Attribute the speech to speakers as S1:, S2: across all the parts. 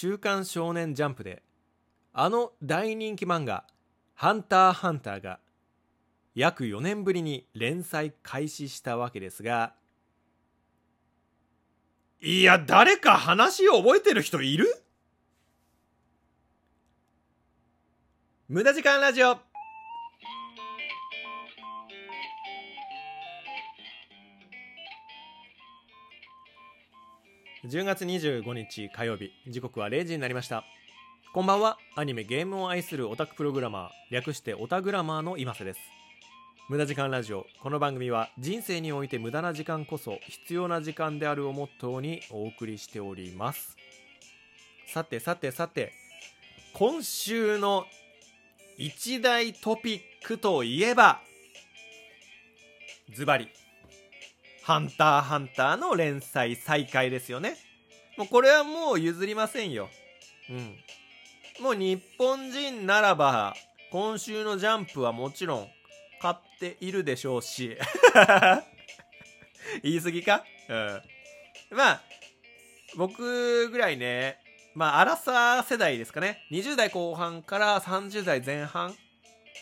S1: 週刊少年ジャンプで、あの大人気漫画、ハンターハンターが、約4年ぶりに連載開始したわけですが、いや、誰か話を覚えてる人いる？無駄時間ラジオ。10月25日火曜日時刻は0時になりました。こんばんは。アニメゲームを愛するオタクプログラマー略してオタグラマーの今瀬です。無駄時間ラジオ。この番組は人生において無駄な時間こそ必要な時間であるをモットーにお送りしております。さてさてさて今週の一大トピックといえばズバリ。ハンターハンターの連載再開ですよね。もうこれはもう譲りませんよ。うん。もう日本人ならば、今週のジャンプはもちろん買っているでしょうし。言い過ぎか？うん。まあ、僕ぐらいね、まあ、アラサー世代ですかね。20代後半から30代前半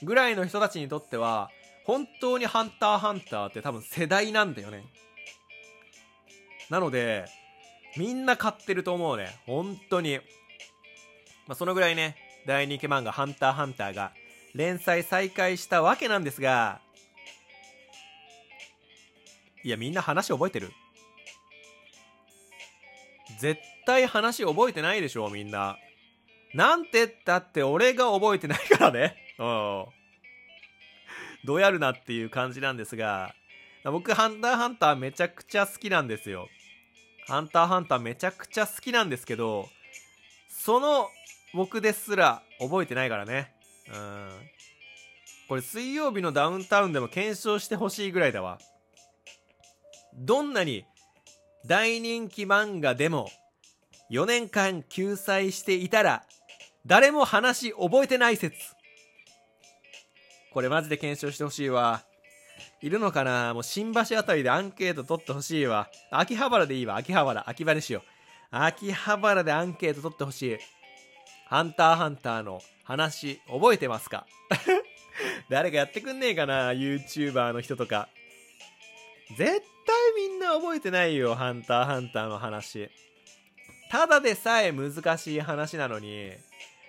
S1: ぐらいの人たちにとっては、本当にハンターハンターって多分世代なんだよね。なので、みんな買ってると思うね。本当に。まあ、そのぐらいね、大人気漫画ハンターハンターが連載再開したわけなんですが、いや、みんな話覚えてる？絶対話覚えてないでしょ、みんな。なんてったって俺が覚えてないからね。うん。どやるなっていう感じなんですが、僕、ハンターハンターめちゃくちゃ好きなんですよ。ハンターハンターめちゃくちゃ好きなんですけど、その僕ですら覚えてないからね。うん。これ水曜日のダウンタウンでも検証してほしいぐらいだわ。どんなに大人気漫画でも4年間救済していたら誰も話覚えてない説。これマジで検証してほしいわ。いるのかな？もう新橋あたりでアンケート取ってほしいわ。秋葉原でいいわ。秋葉原。秋葉にしよう。秋葉原でアンケート取ってほしい。ハンターハンターの話覚えてますか？誰かやってくんねえかな ?YouTuber の人とか。絶対みんな覚えてないよ。ハンターハンターの話。ただでさえ難しい話なのに、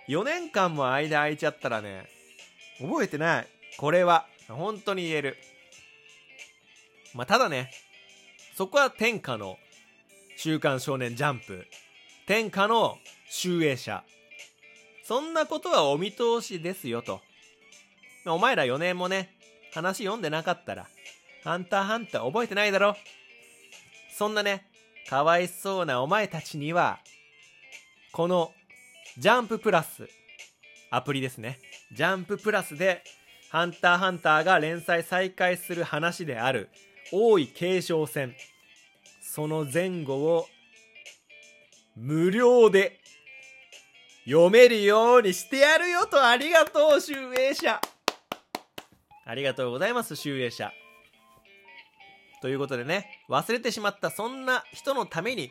S1: 4年間も間空いちゃったらね、覚えてない。これは、本当に言える。まあ、ただね、そこは天下の週刊少年ジャンプ、天下の集英社。そんなことはお見通しですよと。お前ら4年もね、話読んでなかったら、ハンターハンター覚えてないだろそんなね、かわいそうなお前たちには、この、ジャンププラス、アプリですね。ジャンププラスで、ハンターハンターが連載再開する話である、王位継承戦。その前後を、無料で、読めるようにしてやるよとありがとう、集英社。ありがとうございます、集英社。ということでね、忘れてしまったそんな人のために、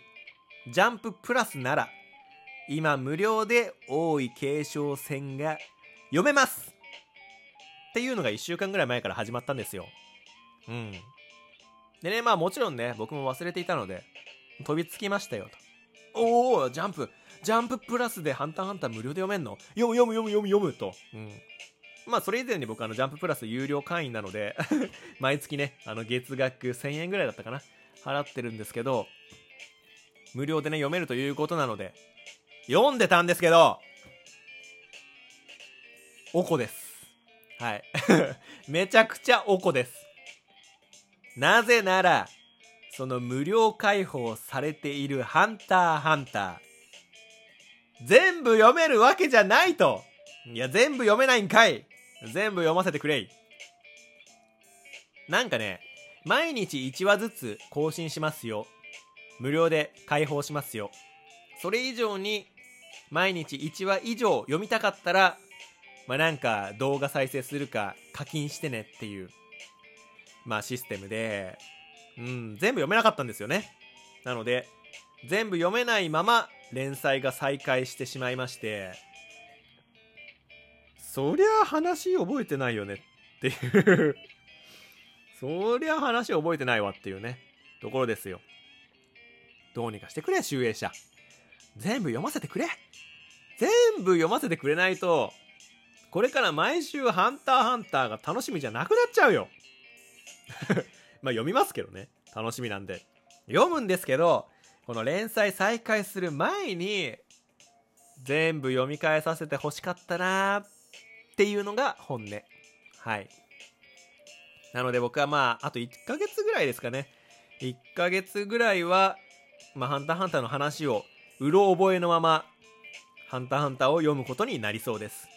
S1: ジャンププラスなら、今無料で王位継承戦が読めますっていうのが1週間ぐらい前から始まったんですよ。うん。でね、まあもちろんね、僕も忘れていたので、飛びつきましたよと。おおジャンプジャンププラスでハンターハンター無料で読めんの？読む読む読む読む読むと。うん。まあそれ以前に僕あのジャンププラス有料会員なので 毎月ね、あの月額1000円ぐらいだったかな。払ってるんですけど、無料でね、読めるということなので、読んでたんですけど、おこです。はい。めちゃくちゃおこです。なぜなら、その無料開放されているハンターハンター。全部読めるわけじゃないと。いや、全部読めないんかい。全部読ませてくれい。なんかね、毎日1話ずつ更新しますよ。無料で開放しますよ。それ以上に、毎日1話以上読みたかったら、まあ、なんか動画再生するか課金してねっていうまあシステムで、うん、全部読めなかったんですよね。なので、全部読めないまま連載が再開してしまいましてそりゃ話覚えてないよねっていう そりゃ話覚えてないわっていうねところですよ。どうにかしてくれ集英社。全部読ませてくれ。全部読ませてくれないとこれから毎週ハンターハンターが楽しみじゃなくなっちゃうよ。まあ読みますけどね。楽しみなんで。読むんですけどこの連載再開する前に全部読み返させてほしかったなっていうのが本音。はい。なので僕はまああと1ヶ月ぐらいですかね。1ヶ月ぐらいはまあ、ハンターハンターの話をうろ覚えのままハンターハンターを読むことになりそうです。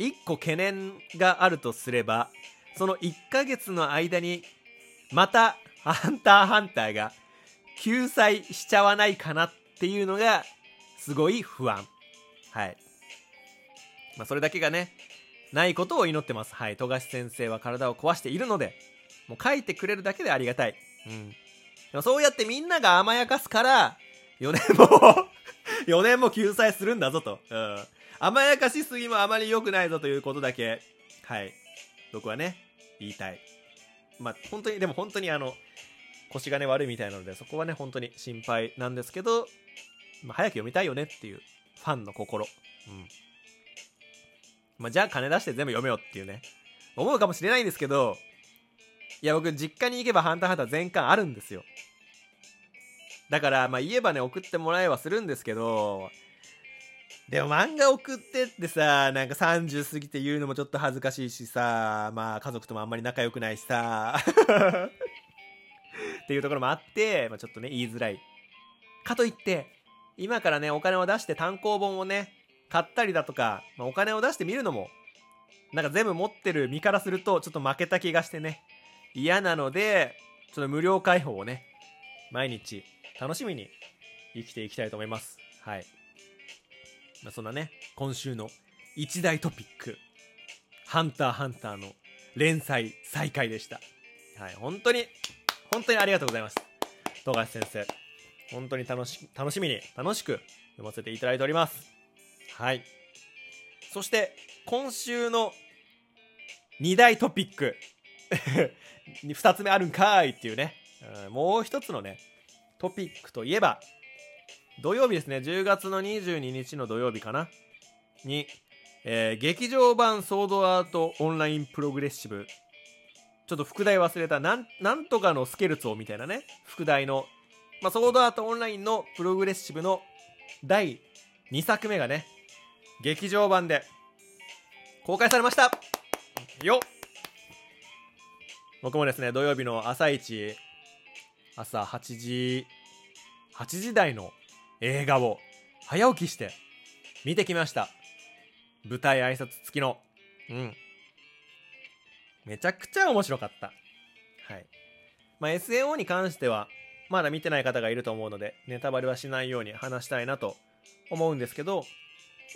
S1: 1個懸念があるとすればその1ヶ月の間にまたハンターハンターが救済しちゃわないかなっていうのがすごい不安。はい。まあそれだけがねないことを祈ってます。はい。富樫先生は体を壊しているのでもう書いてくれるだけでありがたい。うん。でもそうやってみんなが甘やかすから4年も4年も救済するんだぞと、うん、甘やかしすぎもあまり良くないぞということだけ。はい。僕はね言いたい。まあ本当にでも本当にあの腰がね悪いみたいなのでそこはね本当に心配なんですけど、まあ、早く読みたいよねっていうファンの心。うん。まあ、じゃあ金出して全部読めよっていうね。思うかもしれないんですけどいや僕実家に行けばハンターハンター全巻あるんですよ。だからまあ言えばね送ってもらえはするんですけどでも漫画送ってってさなんか30過ぎて言うのもちょっと恥ずかしいしさまあ家族ともあんまり仲良くないしさ っていうところもあって、まあ、ちょっとね言いづらいかといって今からねお金を出して単行本をね買ったりだとか、まあ、お金を出してみるのもなんか全部持ってる身からするとちょっと負けた気がしてね嫌なのでちょっと無料開放をね毎日楽しみに生きていきたいと思います。はい。まあ、そんなね、今週の一大トピック、ハンターハンターの連載再開でした。はい、本当に、本当にありがとうございます。富樫先生。本当に楽し、楽しみに、楽しく読ませていただいております。はい。そして、今週の2大トピック。2つ目あるんかいっていうね。もう一つのね、トピックといえば、土曜日ですね、10月の22日の土曜日かな。に、えー、劇場版ソードアートオンラインプログレッシブ。ちょっと副題忘れた、なん、なんとかのスケルツォみたいなね、副題の、まあ、ソードアートオンラインのプログレッシブの第2作目がね、劇場版で公開されました。よっ。僕もですね、土曜日の朝一、朝8時、8時台の映画を早起きして見てきました。舞台挨拶付きの。うん。めちゃくちゃ面白かった。はい。まあ、SAO に関しては、まだ見てない方がいると思うので、ネタバレはしないように話したいなと思うんですけど、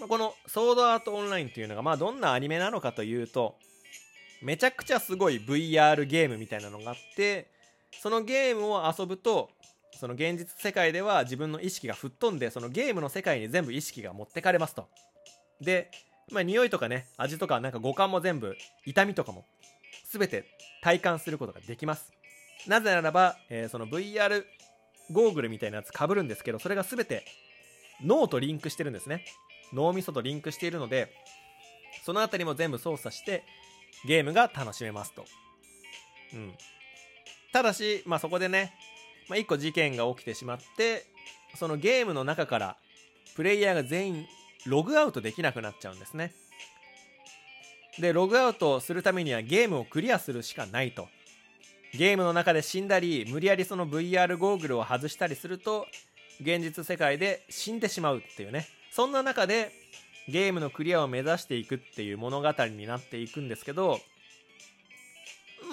S1: まあ、このソードアートオンラインっていうのが、まあ、どんなアニメなのかというと、めちゃくちゃすごい VR ゲームみたいなのがあって、そのゲームを遊ぶとその現実世界では自分の意識が吹っ飛んでそのゲームの世界に全部意識が持ってかれますと。でまあ匂いとかね味とかなんか五感も全部痛みとかも全て体感することができます。なぜならば、えー、その VR ゴーグルみたいなやつかぶるんですけどそれが全て脳とリンクしてるんですね。脳みそとリンクしているのでその辺りも全部操作してゲームが楽しめますと。うん。ただし、まあ、そこでね、まあ、1個事件が起きてしまってそのゲームの中からプレイヤーが全員ログアウトできなくなっちゃうんですね。でログアウトするためにはゲームをクリアするしかないと。ゲームの中で死んだり無理やりその VR ゴーグルを外したりすると現実世界で死んでしまうっていうね。そんな中でゲームのクリアを目指していくっていう物語になっていくんですけど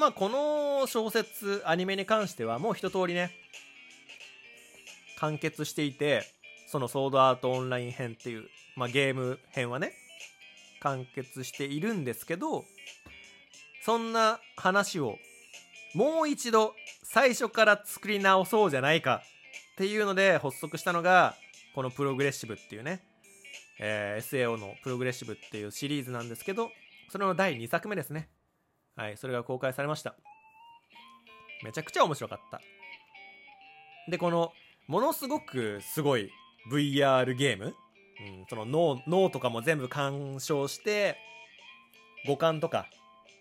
S1: まあこの小説アニメに関してはもう一通りね完結していてそのソードアートオンライン編っていう、まあ、ゲーム編はね完結しているんですけどそんな話をもう一度最初から作り直そうじゃないかっていうので発足したのがこのプログレッシブっていうね、えー SAO のプログレッシブっていうシリーズなんですけどそれの第2作目ですね。はいそれが公開されました。めちゃくちゃ面白かった。でこのものすごくすごい VR ゲーム、うん、その脳脳とかも全部干渉して五感とか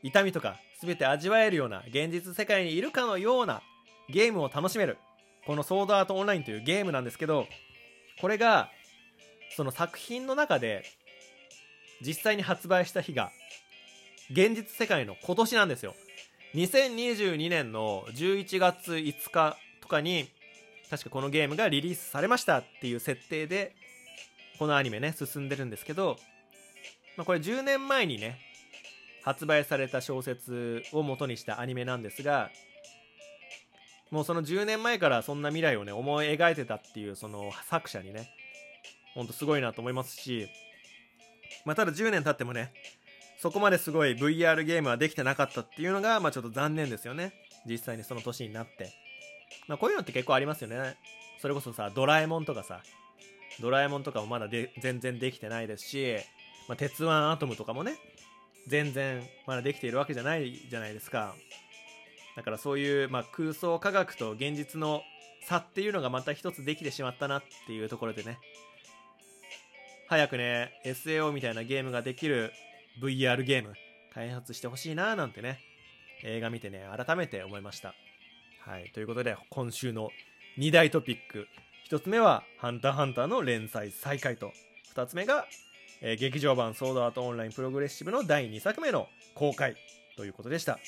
S1: 痛みとか全て味わえるような現実世界にいるかのようなゲームを楽しめる。このソードアートオンラインというゲームなんですけどこれがその作品の中で実際に発売した日が現実世界の今年なんですよ。2022年の11月5日とかに確かこのゲームがリリースされましたっていう設定でこのアニメね進んでるんですけど、まあ、これ10年前にね発売された小説を元にしたアニメなんですがもうその10年前からそんな未来をね思い描いてたっていうその作者にねほんとすごいなと思いますし、まあ、ただ10年経ってもねそこまですごい VR ゲームはできてなかったっていうのが、まあ、ちょっと残念ですよね。実際にその年になって、まあ、こういうのって結構ありますよね。それこそさドラえもんとかさ。ドラえもんとかもまだで全然できてないですし、まあ、鉄腕アトムとかもね。全然まだできているわけじゃないじゃないですか。だからそういう、まあ、空想科学と現実の差っていうのがまた一つできてしまったなっていうところでね。早くね SAO みたいなゲームができる VR ゲーム開発してほしいななんてね映画見てね改めて思いました。はい。ということで今週の2大トピック。1つ目は「ハンターハンター」の連載再開と。2つ目が、えー劇場版ソードアートオンラインプログレッシブの第2作目の公開。ということでした、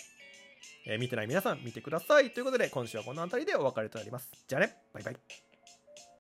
S1: えー見てない皆さん見てください。ということで今週はこの辺りでお別れとなります。じゃあね。バイバイ。